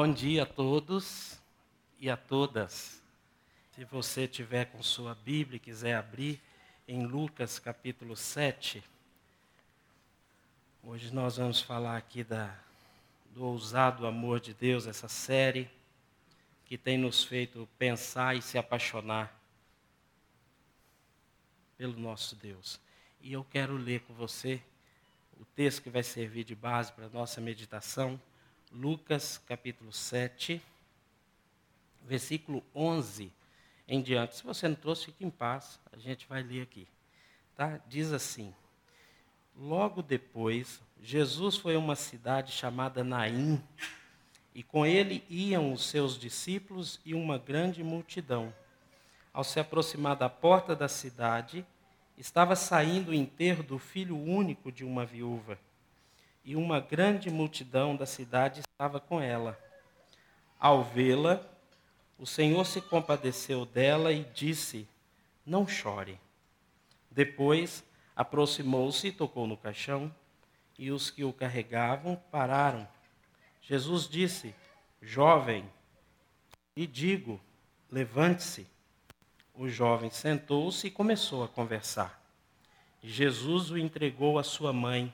Bom dia a todos e a todas. Se você tiver com sua Bíblia e quiser abrir em Lucas capítulo 7, hoje nós vamos falar aqui da, do ousado amor de Deus, essa série que tem nos feito pensar e se apaixonar pelo nosso Deus. E eu quero ler com você o texto que vai servir de base para a nossa meditação Lucas capítulo 7, versículo 11 em diante. Se você não trouxe, fique em paz, a gente vai ler aqui. Tá? Diz assim: Logo depois, Jesus foi a uma cidade chamada Naim, e com ele iam os seus discípulos e uma grande multidão. Ao se aproximar da porta da cidade, estava saindo o enterro do filho único de uma viúva e uma grande multidão da cidade estava com ela. Ao vê-la, o Senhor se compadeceu dela e disse: Não chore. Depois aproximou-se e tocou no caixão, e os que o carregavam pararam. Jesus disse: Jovem, e digo, levante-se. O jovem sentou-se e começou a conversar. Jesus o entregou à sua mãe.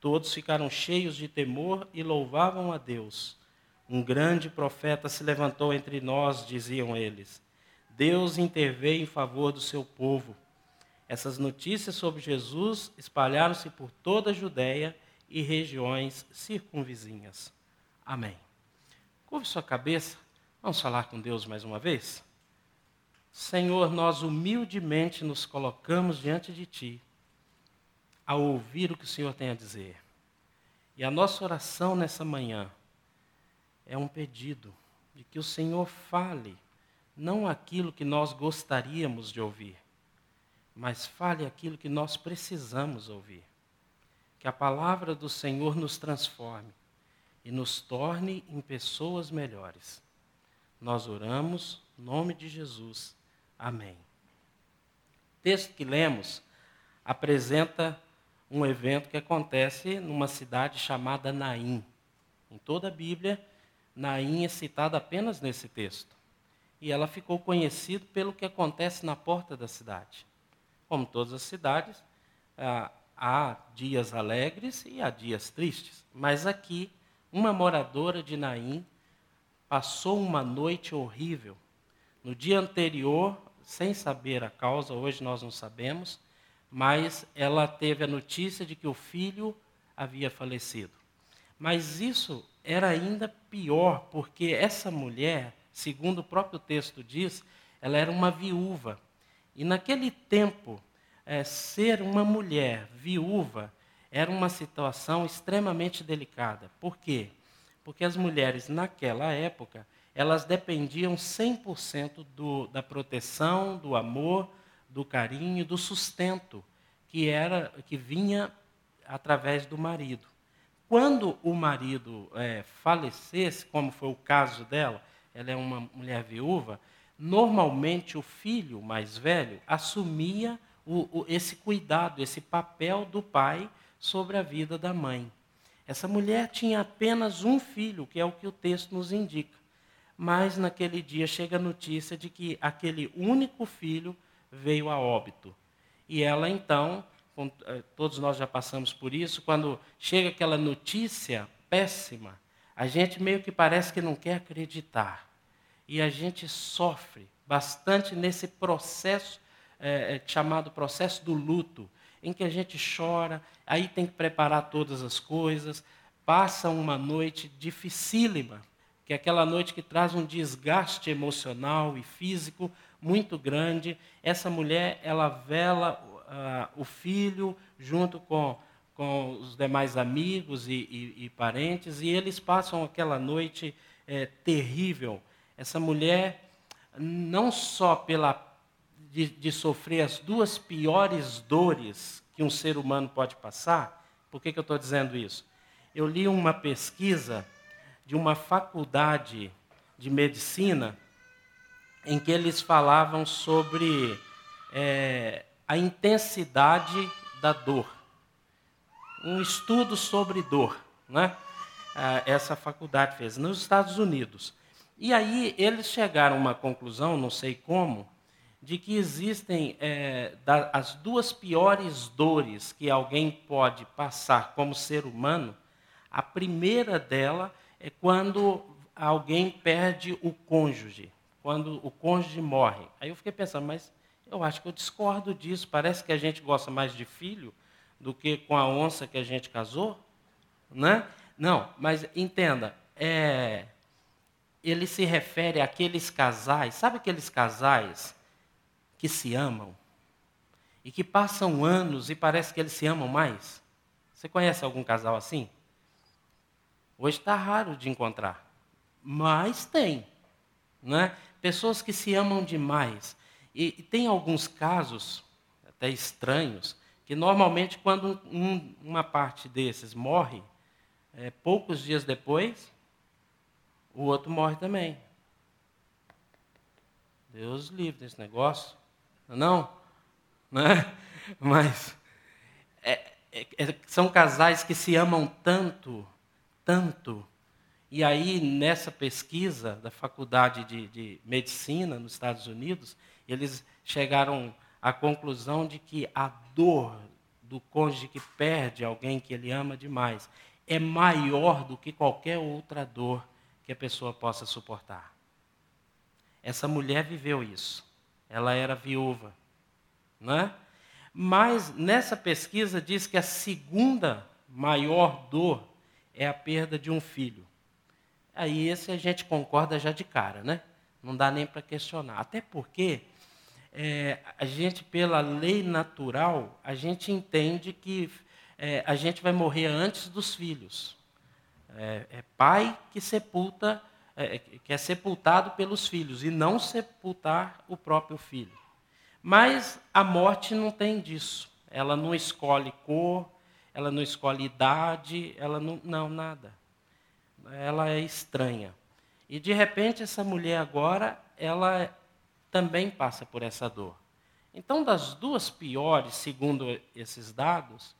Todos ficaram cheios de temor e louvavam a Deus. Um grande profeta se levantou entre nós, diziam eles. Deus interveio em favor do seu povo. Essas notícias sobre Jesus espalharam-se por toda a Judéia e regiões circunvizinhas. Amém. Curve sua cabeça, vamos falar com Deus mais uma vez? Senhor, nós humildemente nos colocamos diante de Ti a ouvir o que o Senhor tem a dizer. E a nossa oração nessa manhã é um pedido de que o Senhor fale não aquilo que nós gostaríamos de ouvir, mas fale aquilo que nós precisamos ouvir. Que a palavra do Senhor nos transforme e nos torne em pessoas melhores. Nós oramos, em nome de Jesus. Amém. O texto que lemos apresenta um evento que acontece numa cidade chamada Naim. Em toda a Bíblia, Naim é citada apenas nesse texto. E ela ficou conhecida pelo que acontece na porta da cidade. Como todas as cidades, ah, há dias alegres e há dias tristes. Mas aqui, uma moradora de Naim passou uma noite horrível. No dia anterior, sem saber a causa, hoje nós não sabemos, mas ela teve a notícia de que o filho havia falecido. Mas isso era ainda pior, porque essa mulher, segundo o próprio texto diz, ela era uma viúva. E naquele tempo, é, ser uma mulher viúva era uma situação extremamente delicada. Por quê? Porque as mulheres naquela época, elas dependiam 100% do, da proteção, do amor, do carinho, do sustento que era que vinha através do marido. Quando o marido é, falecesse, como foi o caso dela, ela é uma mulher viúva, normalmente o filho mais velho assumia o, o, esse cuidado, esse papel do pai sobre a vida da mãe. Essa mulher tinha apenas um filho, que é o que o texto nos indica. Mas naquele dia chega a notícia de que aquele único filho veio a óbito. E ela então, eh, todos nós já passamos por isso, quando chega aquela notícia péssima, a gente meio que parece que não quer acreditar. E a gente sofre bastante nesse processo é, chamado processo do luto, em que a gente chora, aí tem que preparar todas as coisas, passa uma noite dificílima, que é aquela noite que traz um desgaste emocional e físico muito grande. Essa mulher, ela vela uh, o filho junto com, com os demais amigos e, e, e parentes, e eles passam aquela noite é, terrível. Essa mulher, não só pela de, de, sofrer as duas piores dores que um ser humano pode passar, por que, que eu estou dizendo isso? Eu li uma pesquisa de uma faculdade de medicina em que eles falavam sobre é, a intensidade da dor. Um estudo sobre dor. Né? ah, essa faculdade fez, nos Estados Unidos. E aí eles chegaram a uma conclusão, não sei como, de que existem é, da, as duas piores dores que alguém pode passar como ser humano. A primeira dela é quando alguém perde o cônjuge, quando o cônjuge morre. Aí eu fiquei pensando, mas eu acho que eu discordo disso. Parece que a gente gosta mais de filho do que com a onça que a gente casou, né? Não, mas entenda, é, ele se refere àqueles casais, sabe aqueles casais que se amam e que passam anos e parece que eles se amam mais? Você conhece algum casal assim? Hoje está raro de encontrar, mas tem, né? Pessoas que se amam demais. E, e tem alguns casos, até estranhos, que normalmente quando um, uma parte desses morre, é, poucos dias depois, o outro morre também. Deus livre desse negócio. Não? Né? Mas é, é, é, são casais que se amam tanto, tanto. E aí, nessa pesquisa da Faculdade de, de Medicina nos Estados Unidos, eles chegaram à conclusão de que a dor do cônjuge que perde alguém que ele ama demais é maior do que qualquer outra dor que a pessoa possa suportar. Essa mulher viveu isso. Ela era viúva, não é? Mas nessa pesquisa diz que a segunda maior dor é a perda de um filho. Aí esse a gente concorda já de cara, né? Não dá nem para questionar. Até porque é, a gente, pela lei natural, a gente entende que é, a gente vai morrer antes dos filhos. É, é pai que sepulta, é, que é sepultado pelos filhos e não sepultar o próprio filho. Mas a morte não tem disso. Ela não escolhe cor, ela não escolhe idade, ela não, não nada. Ela é estranha. E de repente essa mulher agora, ela também passa por essa dor. Então, das duas piores, segundo esses dados,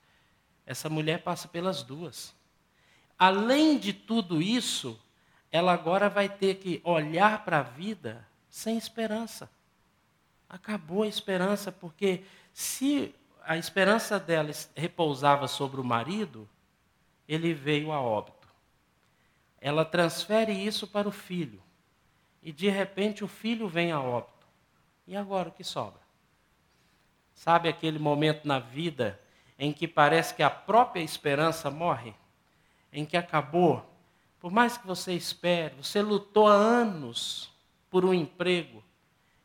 essa mulher passa pelas duas. Além de tudo isso, ela agora vai ter que olhar para a vida sem esperança. Acabou a esperança, porque se a esperança dela repousava sobre o marido, ele veio a óbito. Ela transfere isso para o filho. E de repente o filho vem a óbito. E agora o que sobra? Sabe aquele momento na vida em que parece que a própria esperança morre, em que acabou. Por mais que você espere, você lutou há anos por um emprego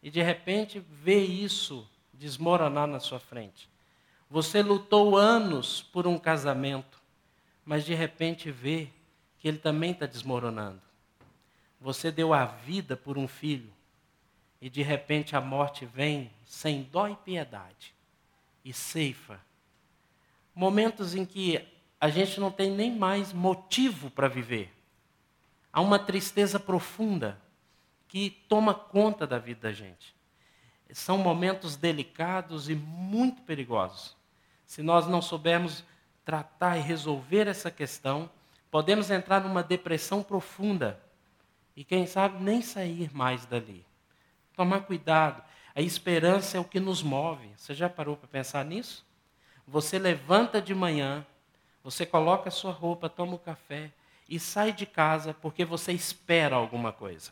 e de repente vê isso desmoronar na sua frente. Você lutou anos por um casamento, mas de repente vê que ele também está desmoronando. Você deu a vida por um filho e de repente a morte vem sem dó e piedade e ceifa momentos em que a gente não tem nem mais motivo para viver. Há uma tristeza profunda que toma conta da vida da gente. São momentos delicados e muito perigosos. Se nós não soubermos tratar e resolver essa questão, podemos entrar numa depressão profunda e, quem sabe, nem sair mais dali. Tomar cuidado. A esperança é o que nos move. Você já parou para pensar nisso? Você levanta de manhã, você coloca a sua roupa, toma o café e sai de casa porque você espera alguma coisa.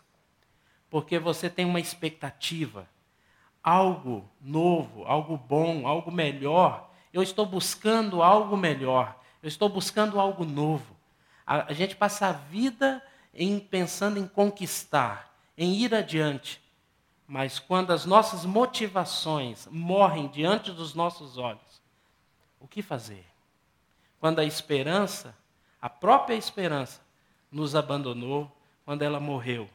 Porque você tem uma expectativa, algo novo, algo bom, algo melhor. Eu estou buscando algo melhor, eu estou buscando algo novo. A, a gente passa a vida em pensando em conquistar, em ir adiante. Mas quando as nossas motivações morrem diante dos nossos olhos, o que fazer? Quando a esperança, a própria esperança, nos abandonou, quando ela morreu,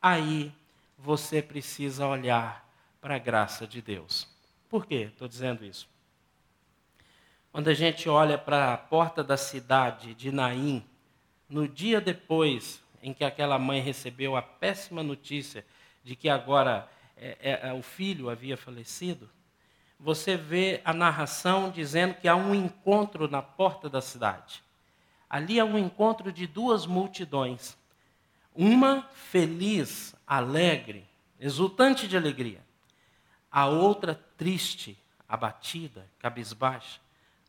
aí você precisa olhar para a graça de Deus. Por quê? Estou dizendo isso. Quando a gente olha para a porta da cidade de Naim, no dia depois em que aquela mãe recebeu a péssima notícia de que agora é, é, o filho havia falecido, você vê a narração dizendo que há um encontro na porta da cidade. Ali é um encontro de duas multidões. Uma feliz, alegre, exultante de alegria. A outra triste, abatida, cabisbaixa.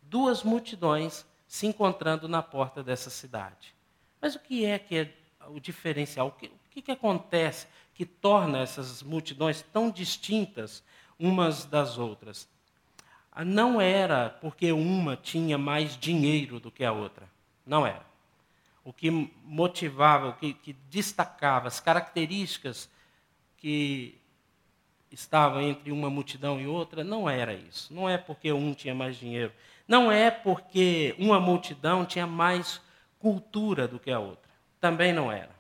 Duas multidões se encontrando na porta dessa cidade. Mas o que é que é o diferencial? O que, o que, que acontece que torna essas multidões tão distintas umas das outras? Ah, não era porque uma tinha mais dinheiro do que a outra. Não era. O que motivava, o que, que destacava, as características que estavam entre uma multidão e outra, não era isso. Não é porque um tinha mais dinheiro. Não é porque uma multidão tinha mais cultura do que a outra. Também não era.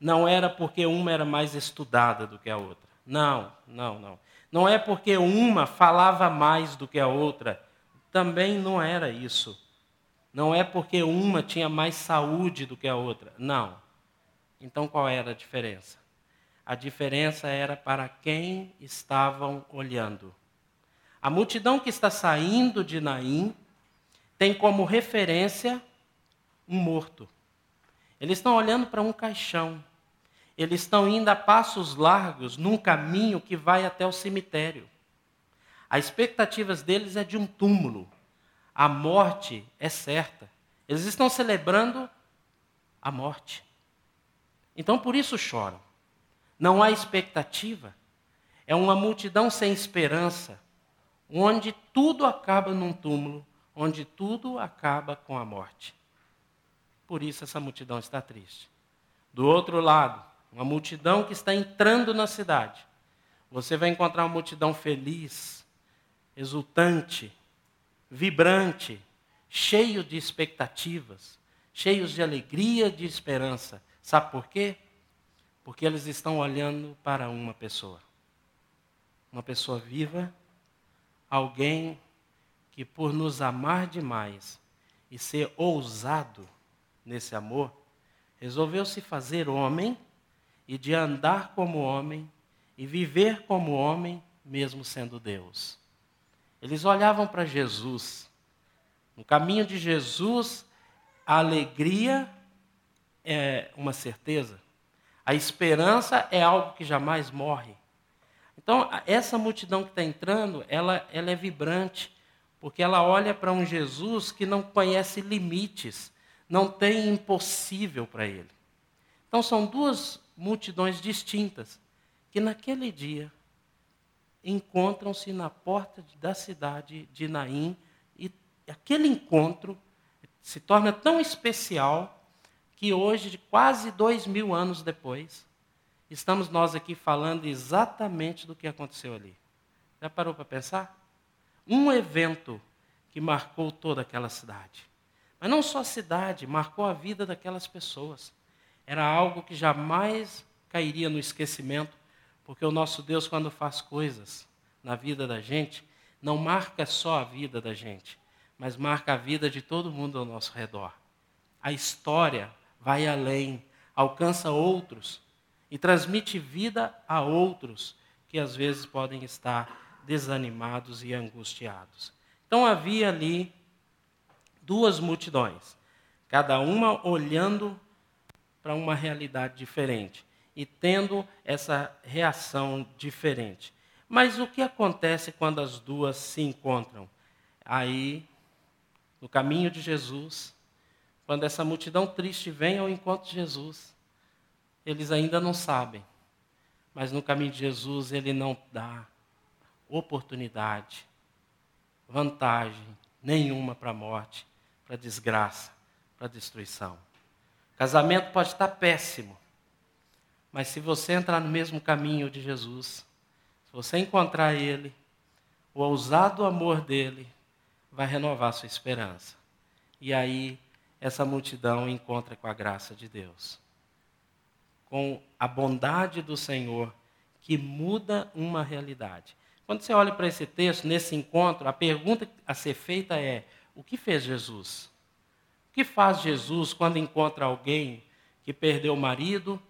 Não era porque uma era mais estudada do que a outra. Não, não, não. Não é porque uma falava mais do que a outra. Também não era isso. Não é porque uma tinha mais saúde do que a outra. Não. Então qual era a diferença? A diferença era para quem estavam olhando. A multidão que está saindo de Naim tem como referência um morto. Eles estão olhando para um caixão. Eles estão indo a passos largos num caminho que vai até o cemitério. As expectativas deles é de um túmulo a morte é certa. Eles estão celebrando a morte. Então por isso choram. Não há expectativa. É uma multidão sem esperança, onde tudo acaba num túmulo, onde tudo acaba com a morte. Por isso essa multidão está triste. Do outro lado, uma multidão que está entrando na cidade. Você vai encontrar uma multidão feliz, exultante, vibrante, cheio de expectativas, cheios de alegria, de esperança. Sabe por quê? Porque eles estão olhando para uma pessoa. Uma pessoa viva, alguém que, por nos amar demais e ser ousado nesse amor, resolveu se fazer homem e de andar como homem e viver como homem, mesmo sendo Deus. Eles olhavam para Jesus. No caminho de Jesus, a alegria é uma certeza. A esperança é algo que jamais morre. Então, essa multidão que está entrando, ela, ela é vibrante, porque ela olha para um Jesus que não conhece limites, não tem impossível para ele. Então, são duas multidões distintas, que naquele dia encontram-se na porta da cidade de Naim e aquele encontro se torna tão especial que hoje, quase dois mil anos depois, estamos nós aqui falando exatamente do que aconteceu ali. Já parou para pensar? Um evento que marcou toda aquela cidade. Mas não só a cidade, marcou a vida daquelas pessoas. Era algo que jamais cairia no esquecimento porque o nosso Deus, quando faz coisas na vida da gente, não marca só a vida da gente, mas marca a vida de todo mundo ao nosso redor. A história vai além, alcança outros e transmite vida a outros que às vezes podem estar desanimados e angustiados. Então havia ali duas multidões, cada uma olhando para uma realidade diferente e tendo essa reação diferente. Mas o que acontece quando as duas se encontram? Aí, no caminho de Jesus, quando essa multidão triste vem ao encontro de Jesus, eles ainda não sabem, mas no caminho de Jesus ele não dá oportunidade, vantagem nenhuma para a morte, para desgraça, para destruição. Casamento pode estar péssimo, mas se você entrar no mesmo caminho de Jesus, se você encontrar Ele, o ousado amor dele vai renovar sua esperança. E aí, essa multidão encontra com a graça de Deus, com a bondade do Senhor que muda uma realidade. Quando você olha para esse texto, nesse encontro, a pergunta a ser feita é: o que fez Jesus? O que faz Jesus quando encontra alguém que perdeu o marido,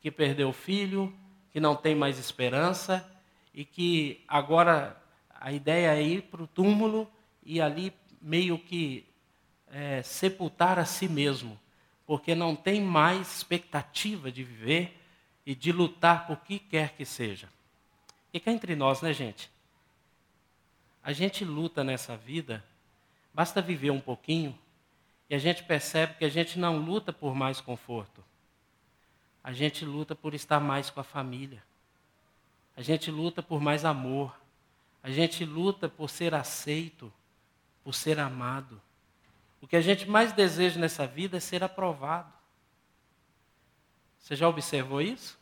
que perdeu o filho, que não tem mais esperança e que agora a ideia é ir para o túmulo e ali meio que é, sepultar a si mesmo, porque não tem mais expectativa de viver e de lutar por que quer que seja. E entre nós, né, gente? A gente luta nessa vida, basta viver um pouquinho, e a gente percebe que a gente não luta por mais conforto. A gente luta por estar mais com a família. A gente luta por mais amor. A gente luta por ser aceito, por ser amado. O que a gente mais deseja nessa vida é ser aprovado. Você já observou isso?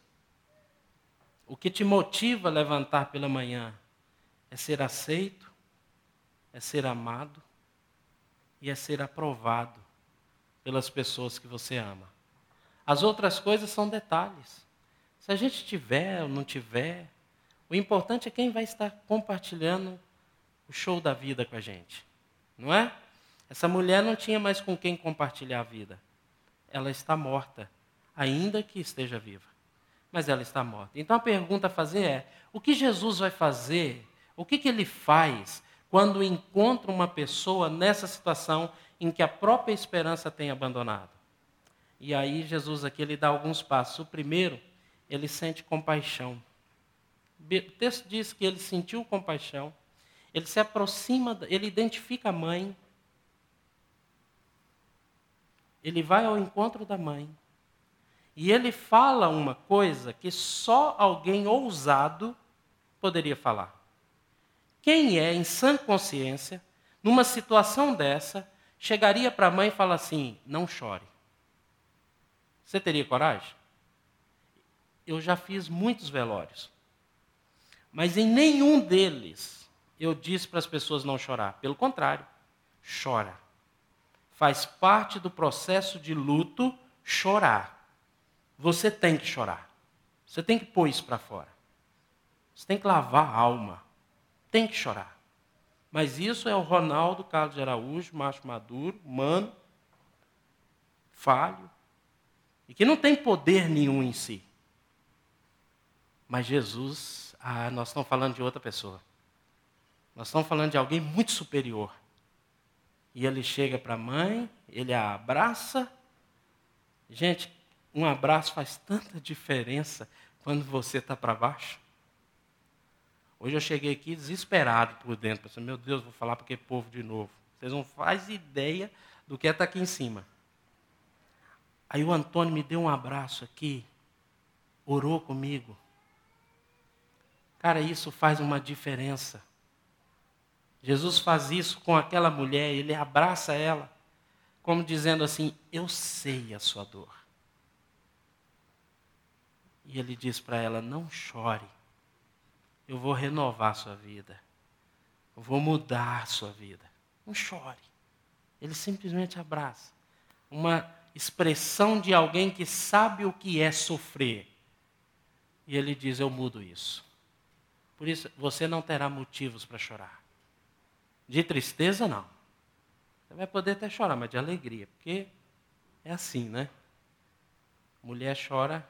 O que te motiva a levantar pela manhã é ser aceito, é ser amado e é ser aprovado pelas pessoas que você ama. As outras coisas são detalhes. Se a gente tiver ou não tiver, o importante é quem vai estar compartilhando o show da vida com a gente. Não é? Essa mulher não tinha mais com quem compartilhar a vida. Ela está morta, ainda que esteja viva. Mas ela está morta. Então a pergunta a fazer é: o que Jesus vai fazer? O que, que ele faz quando encontra uma pessoa nessa situação em que a própria esperança tem abandonado? E aí Jesus aqui ele dá alguns passos. O primeiro, ele sente compaixão. O texto diz que ele sentiu compaixão. Ele se aproxima, ele identifica a mãe. Ele vai ao encontro da mãe. E ele fala uma coisa que só alguém ousado poderia falar. Quem é, em sã consciência, numa situação dessa, chegaria para a mãe e fala assim: não chore. Você teria coragem? Eu já fiz muitos velórios. Mas em nenhum deles eu disse para as pessoas não chorar. Pelo contrário, chora. Faz parte do processo de luto chorar. Você tem que chorar. Você tem que pôr isso para fora. Você tem que lavar a alma. Tem que chorar. Mas isso é o Ronaldo Carlos de Araújo, macho maduro, humano, falho, e que não tem poder nenhum em si. Mas Jesus, ah, nós estamos falando de outra pessoa. Nós estamos falando de alguém muito superior. E ele chega para a mãe, ele a abraça. Gente, um abraço faz tanta diferença quando você está para baixo. Hoje eu cheguei aqui desesperado por dentro, pensando, meu Deus, vou falar para aquele povo de novo. Vocês não fazem ideia do que é estar tá aqui em cima. Aí o Antônio me deu um abraço aqui, orou comigo. Cara, isso faz uma diferença. Jesus faz isso com aquela mulher, ele abraça ela, como dizendo assim: Eu sei a sua dor. E ele diz para ela: Não chore, eu vou renovar sua vida, eu vou mudar a sua vida. Não chore. Ele simplesmente abraça. Uma expressão de alguém que sabe o que é sofrer. E ele diz: Eu mudo isso. Por isso, você não terá motivos para chorar. De tristeza, não. Você vai poder até chorar, mas de alegria, porque é assim, né? Mulher chora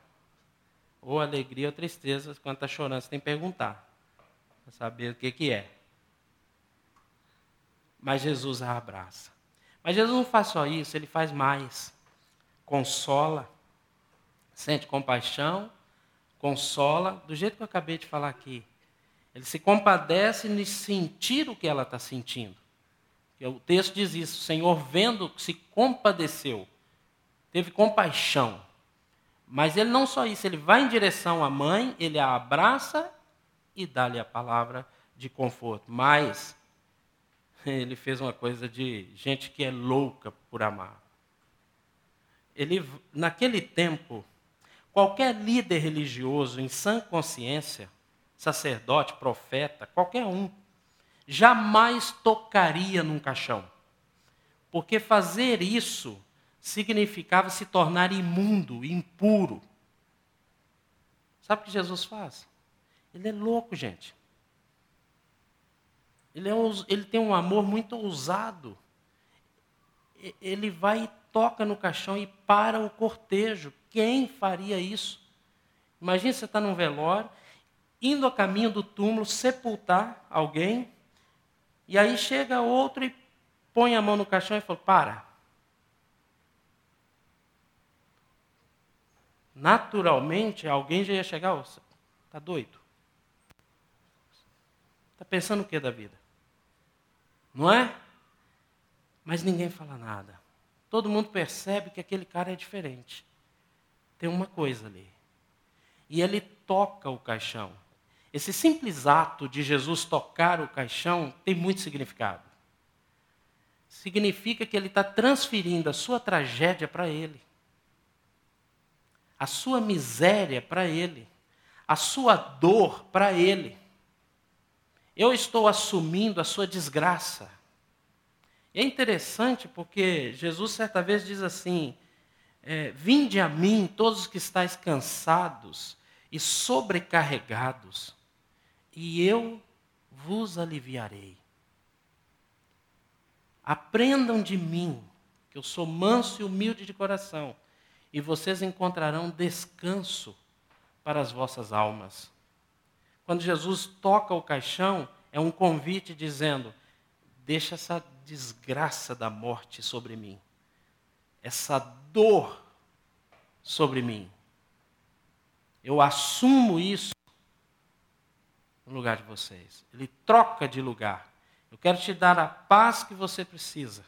ou alegria ou tristeza quando está chorando. Você tem que perguntar para saber o que, que é. Mas Jesus a abraça. Mas Jesus não faz só isso, ele faz mais consola, sente compaixão, consola, do jeito que eu acabei de falar aqui. Ele se compadece de sentir o que ela está sentindo. O texto diz isso: o Senhor, vendo, se compadeceu, teve compaixão. Mas ele não só isso, ele vai em direção à mãe, ele a abraça e dá-lhe a palavra de conforto. Mas ele fez uma coisa de gente que é louca por amar ele, naquele tempo, qualquer líder religioso em sã consciência, sacerdote, profeta, qualquer um, jamais tocaria num caixão. Porque fazer isso significava se tornar imundo, impuro. Sabe o que Jesus faz? Ele é louco, gente. Ele, é ele tem um amor muito ousado. Ele vai e toca no caixão e para o cortejo. Quem faria isso? Imagina você está num velório, indo a caminho do túmulo sepultar alguém, e aí chega outro e põe a mão no caixão e fala: Para. Naturalmente, alguém já ia chegar, está doido. Está pensando o que da vida? Não é? Mas ninguém fala nada. Todo mundo percebe que aquele cara é diferente. Tem uma coisa ali. E ele toca o caixão. Esse simples ato de Jesus tocar o caixão tem muito significado. Significa que ele está transferindo a sua tragédia para ele, a sua miséria para ele, a sua dor para ele. Eu estou assumindo a sua desgraça. E é interessante porque Jesus certa vez diz assim: é, Vinde a mim, todos os que estáis cansados e sobrecarregados, e eu vos aliviarei. Aprendam de mim, que eu sou manso e humilde de coração, e vocês encontrarão descanso para as vossas almas. Quando Jesus toca o caixão, é um convite dizendo: deixa essa desgraça da morte sobre mim, essa dor sobre mim. Eu assumo isso no lugar de vocês. Ele troca de lugar. Eu quero te dar a paz que você precisa.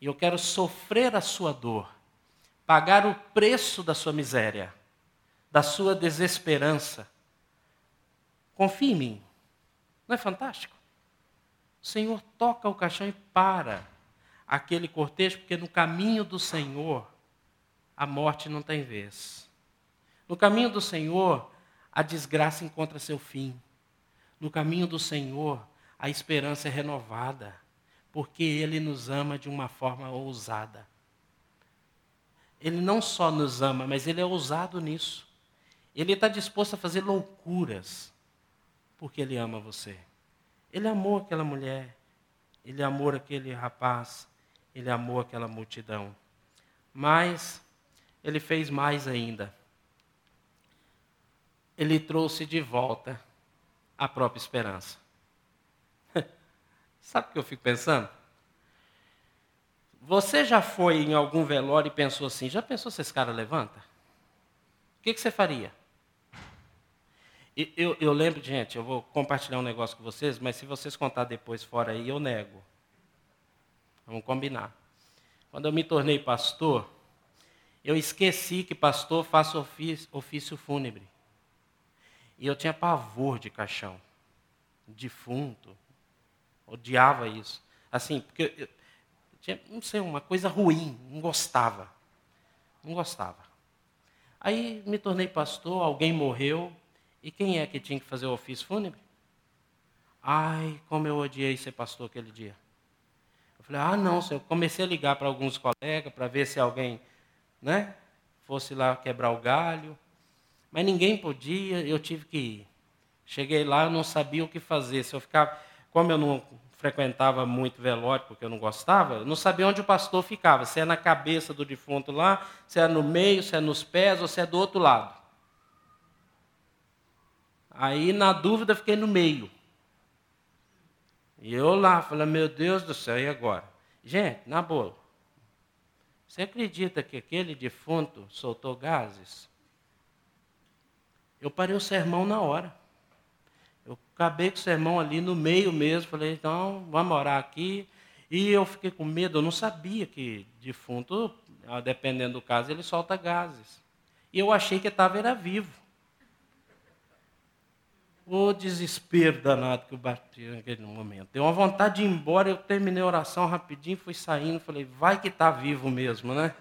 E eu quero sofrer a sua dor, pagar o preço da sua miséria, da sua desesperança Confie em mim. Não é fantástico? O Senhor toca o caixão e para aquele cortejo, porque no caminho do Senhor a morte não tem vez. No caminho do Senhor a desgraça encontra seu fim. No caminho do Senhor a esperança é renovada, porque Ele nos ama de uma forma ousada. Ele não só nos ama, mas Ele é ousado nisso. Ele está disposto a fazer loucuras porque ele ama você. Ele amou aquela mulher, ele amou aquele rapaz, ele amou aquela multidão. Mas ele fez mais ainda. Ele trouxe de volta a própria esperança. Sabe o que eu fico pensando? Você já foi em algum velório e pensou assim: já pensou se esse cara levanta? O que, que você faria? Eu, eu, lembro, gente, eu vou compartilhar um negócio com vocês, mas se vocês contar depois fora aí, eu nego. Vamos combinar. Quando eu me tornei pastor, eu esqueci que pastor faz ofício, ofício fúnebre. E eu tinha pavor de caixão, defunto. Odiava isso. Assim, porque eu, tinha, não sei, uma coisa ruim, não gostava. Não gostava. Aí me tornei pastor, alguém morreu, e quem é que tinha que fazer o ofício fúnebre? Ai, como eu odiei ser pastor aquele dia. Eu falei, ah, não, senhor. Comecei a ligar para alguns colegas para ver se alguém né, fosse lá quebrar o galho. Mas ninguém podia, eu tive que ir. Cheguei lá, eu não sabia o que fazer. Se eu ficava, como eu não frequentava muito velório, porque eu não gostava, eu não sabia onde o pastor ficava. Se é na cabeça do defunto lá, se é no meio, se é nos pés ou se é do outro lado. Aí, na dúvida, fiquei no meio. E eu lá, falei, meu Deus do céu, e agora? Gente, na boa, você acredita que aquele defunto soltou gases? Eu parei o sermão na hora. Eu acabei com o sermão ali no meio mesmo. Falei, então, vamos orar aqui. E eu fiquei com medo, eu não sabia que defunto, dependendo do caso, ele solta gases. E eu achei que estava era vivo. O desespero danado que eu bati naquele momento. Deu uma vontade de ir embora, eu terminei a oração rapidinho, fui saindo, falei, vai que está vivo mesmo, né?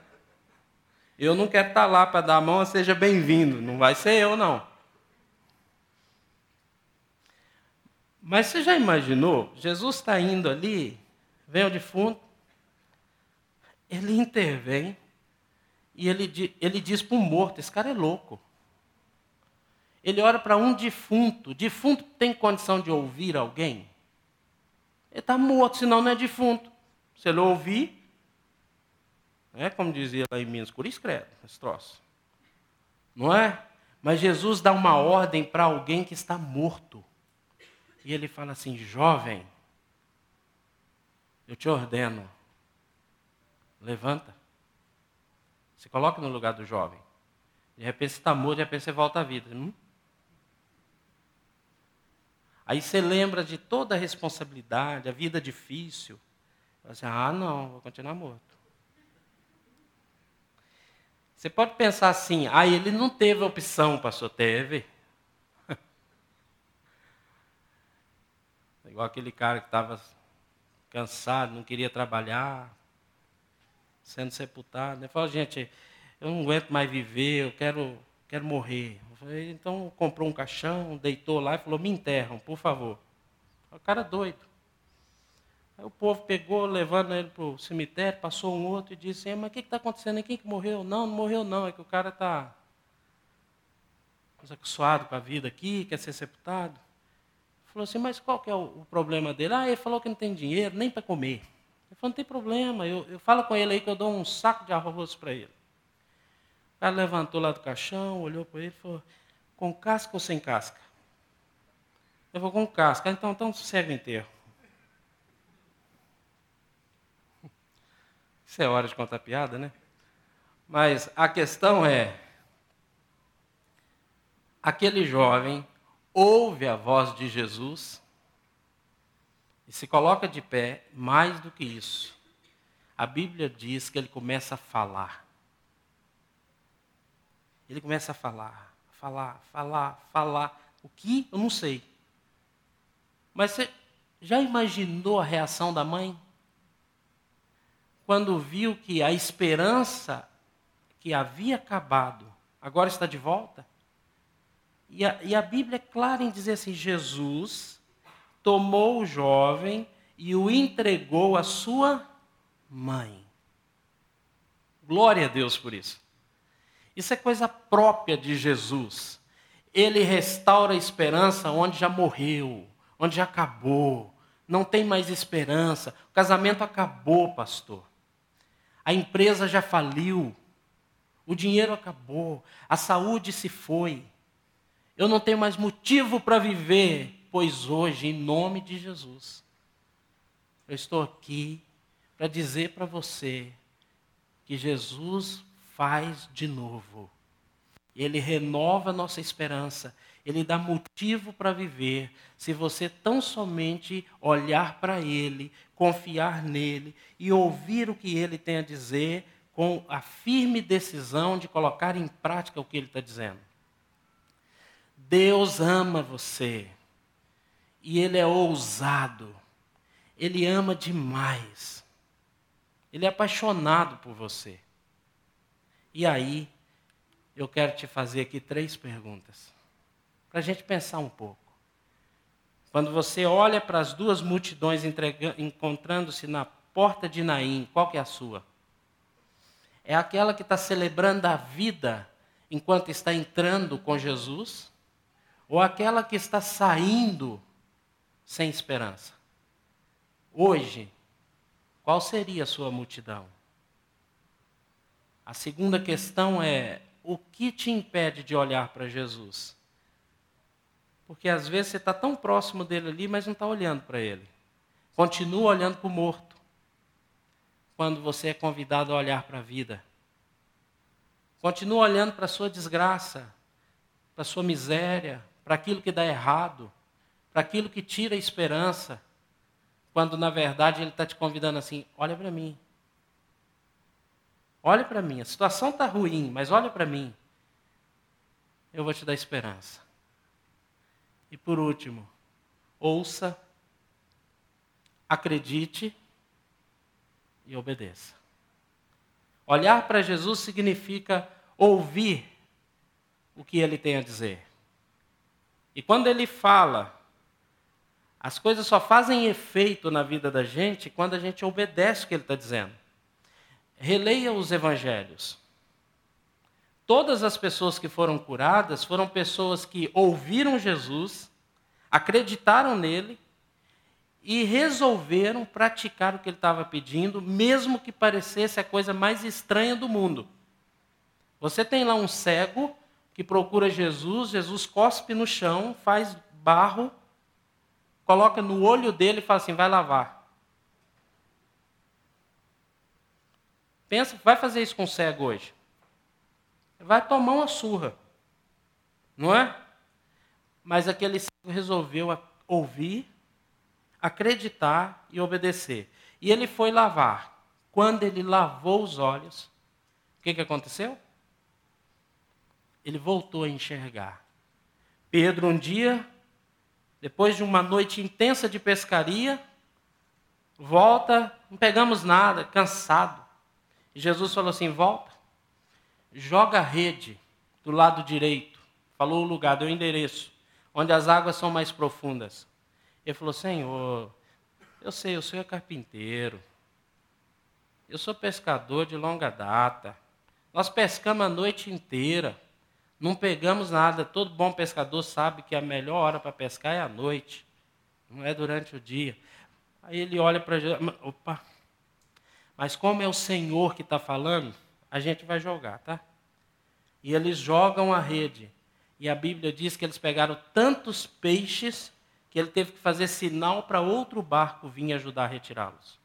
Eu não quero estar tá lá para dar a mão, seja bem-vindo, não vai ser eu, não. Mas você já imaginou? Jesus está indo ali, vem o defunto, ele intervém e ele, ele diz para o morto: esse cara é louco. Ele ora para um defunto. Defunto tem condição de ouvir alguém? Ele está morto, senão não é defunto. Se ele ouvir, é como dizia lá em Minas, Curis credo, esse troço. Não é? Mas Jesus dá uma ordem para alguém que está morto. E ele fala assim: jovem, eu te ordeno, levanta. Se coloca no lugar do jovem. De repente você está morto, de repente você volta à vida. Hum? Aí você lembra de toda a responsabilidade, a vida difícil. Você, ah, não, vou continuar morto. Você pode pensar assim, ah, ele não teve opção, pastor, teve. Igual aquele cara que estava cansado, não queria trabalhar, sendo sepultado. Ele falou, gente, eu não aguento mais viver, eu quero, quero morrer. Então comprou um caixão, deitou lá e falou, me enterram, por favor. O cara doido. Aí o povo pegou, levando ele para o cemitério, passou um outro e disse, mas o que está acontecendo? Quem que morreu? Não, não morreu não, é que o cara está suado com a vida aqui, quer ser sepultado. Falou assim, mas qual que é o, o, problema dele? Ah, ele falou que não tem dinheiro nem para comer. Ele falou, não tem problema, eu, eu falo com ele aí que eu dou um saco de arroz para ele. Cara levantou lá do caixão, olhou para ele e falou, com casca ou sem casca? Eu vou com casca. Então, então o enterro. Isso é hora de contar piada, né? Mas a questão é: aquele jovem ouve a voz de Jesus e se coloca de pé, mais do que isso. A Bíblia diz que ele começa a falar. Ele começa a falar, falar, falar, falar. O que? Eu não sei. Mas você já imaginou a reação da mãe? Quando viu que a esperança que havia acabado agora está de volta? E a, e a Bíblia é clara em dizer assim: Jesus tomou o jovem e o entregou à sua mãe. Glória a Deus por isso. Isso é coisa própria de Jesus. Ele restaura a esperança onde já morreu, onde já acabou. Não tem mais esperança. O casamento acabou, pastor. A empresa já faliu. O dinheiro acabou. A saúde se foi. Eu não tenho mais motivo para viver, pois hoje, em nome de Jesus, eu estou aqui para dizer para você que Jesus faz de novo. Ele renova nossa esperança, ele dá motivo para viver, se você tão somente olhar para ele, confiar nele e ouvir o que ele tem a dizer com a firme decisão de colocar em prática o que ele está dizendo. Deus ama você. E Ele é ousado. Ele ama demais. Ele é apaixonado por você. E aí, eu quero te fazer aqui três perguntas. Para a gente pensar um pouco. Quando você olha para as duas multidões encontrando-se na porta de Naim, qual que é a sua? É aquela que está celebrando a vida enquanto está entrando com Jesus? ou aquela que está saindo sem esperança? Hoje, qual seria a sua multidão? A segunda questão é: o que te impede de olhar para Jesus? Porque às vezes você está tão próximo dele ali, mas não está olhando para ele. Continua olhando para o morto. Quando você é convidado a olhar para a vida. Continua olhando para a sua desgraça, para a sua miséria, para aquilo que dá errado, para aquilo que tira a esperança, quando na verdade ele está te convidando assim: olha para mim. Olha para mim, a situação está ruim, mas olha para mim. Eu vou te dar esperança. E por último, ouça, acredite e obedeça. Olhar para Jesus significa ouvir o que ele tem a dizer. E quando ele fala, as coisas só fazem efeito na vida da gente quando a gente obedece o que ele está dizendo. Releia os evangelhos. Todas as pessoas que foram curadas foram pessoas que ouviram Jesus, acreditaram nele e resolveram praticar o que ele estava pedindo, mesmo que parecesse a coisa mais estranha do mundo. Você tem lá um cego que procura Jesus, Jesus cospe no chão, faz barro, coloca no olho dele e fala assim: vai lavar. Pensa, vai fazer isso com o cego hoje. vai tomar uma surra. Não é? Mas aquele servo resolveu ouvir, acreditar e obedecer. E ele foi lavar. Quando ele lavou os olhos, o que, que aconteceu? Ele voltou a enxergar. Pedro, um dia, depois de uma noite intensa de pescaria, volta, não pegamos nada, cansado. Jesus falou assim: volta, joga a rede do lado direito. Falou o lugar, deu o endereço, onde as águas são mais profundas. Ele falou: Senhor, eu sei, senhor é carpinteiro. Eu sou pescador de longa data. Nós pescamos a noite inteira. Não pegamos nada. Todo bom pescador sabe que a melhor hora para pescar é à noite, não é durante o dia. Aí ele olha para Jesus, opa, mas como é o Senhor que está falando, a gente vai jogar, tá? E eles jogam a rede. E a Bíblia diz que eles pegaram tantos peixes que ele teve que fazer sinal para outro barco vir ajudar a retirá-los.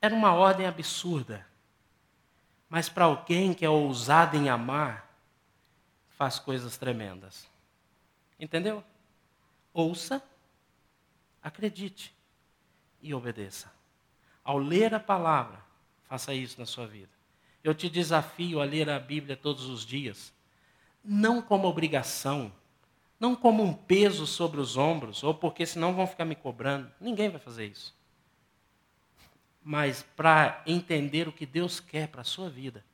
Era uma ordem absurda. Mas para alguém que é ousado em amar, faz coisas tremendas. Entendeu? Ouça, acredite e obedeça. Ao ler a palavra, faça isso na sua vida. Eu te desafio a ler a Bíblia todos os dias, não como obrigação, não como um peso sobre os ombros, ou porque senão vão ficar me cobrando. Ninguém vai fazer isso mas para entender o que Deus quer para a sua vida.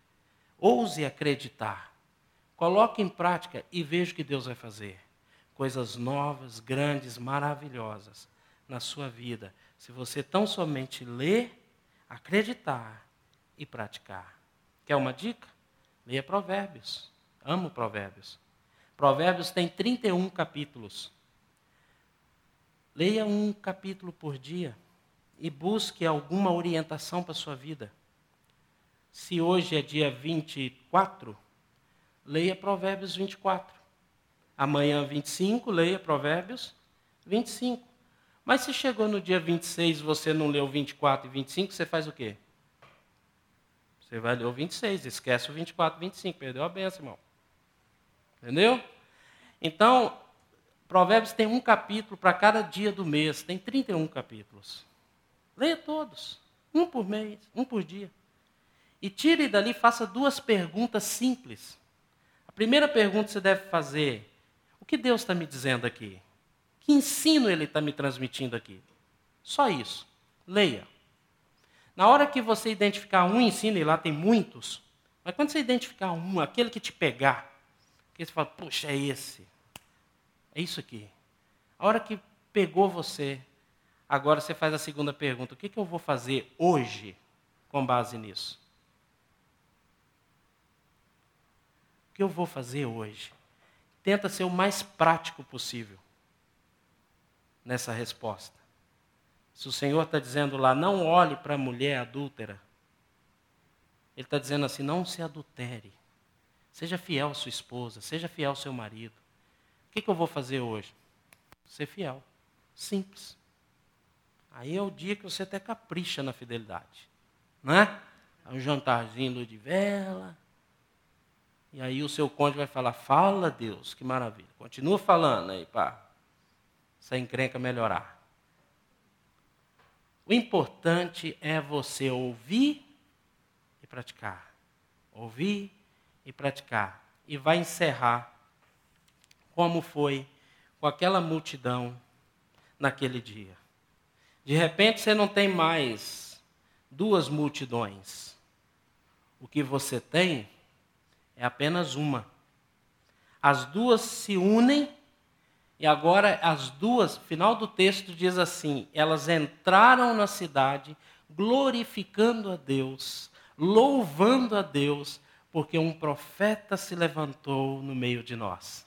Ouse acreditar. Coloque em prática e veja o que Deus vai fazer. Coisas novas, grandes, maravilhosas na sua vida. Se você tão somente ler, acreditar e praticar. Quer uma dica? Leia Provérbios. Amo Provérbios. Provérbios tem 31 capítulos. Leia um capítulo por dia e busque alguma orientação para a sua vida. Se hoje é dia 24, leia Provérbios 24. Amanhã, 25, leia Provérbios 25. Mas se chegou no dia 26 e você não leu 24 e 25, você faz o quê? Você vai ler o 26, esquece o 24 e 25, perdeu a benção, irmão. Entendeu? Então, Provérbios tem um capítulo para cada dia do mês, tem 31 capítulos. Leia todos, um por mês, um por dia. E tire dali, faça duas perguntas simples. A primeira pergunta que você deve fazer: o que Deus está me dizendo aqui? Que ensino Ele está me transmitindo aqui? Só isso. Leia. Na hora que você identificar um ensino, e lá tem muitos, mas quando você identificar um, aquele que te pegar, que você fala, puxa, é esse. É isso aqui. A hora que pegou você, Agora você faz a segunda pergunta: o que, que eu vou fazer hoje com base nisso? O que eu vou fazer hoje? Tenta ser o mais prático possível nessa resposta. Se o Senhor está dizendo lá, não olhe para a mulher adúltera, Ele está dizendo assim: não se adultere. Seja fiel à sua esposa, seja fiel ao seu marido. O que, que eu vou fazer hoje? Ser fiel. Simples. Aí é o dia que você até capricha na fidelidade. Né? Um jantarzinho de vela. E aí o seu cônjuge vai falar, fala Deus, que maravilha. Continua falando aí, pá. Essa encrenca melhorar. O importante é você ouvir e praticar. Ouvir e praticar. E vai encerrar como foi com aquela multidão naquele dia. De repente você não tem mais duas multidões. O que você tem é apenas uma. As duas se unem e agora as duas, final do texto diz assim: elas entraram na cidade glorificando a Deus, louvando a Deus, porque um profeta se levantou no meio de nós.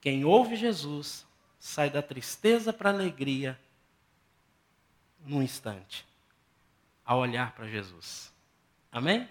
Quem ouve Jesus sai da tristeza para a alegria num instante, ao olhar para Jesus. Amém?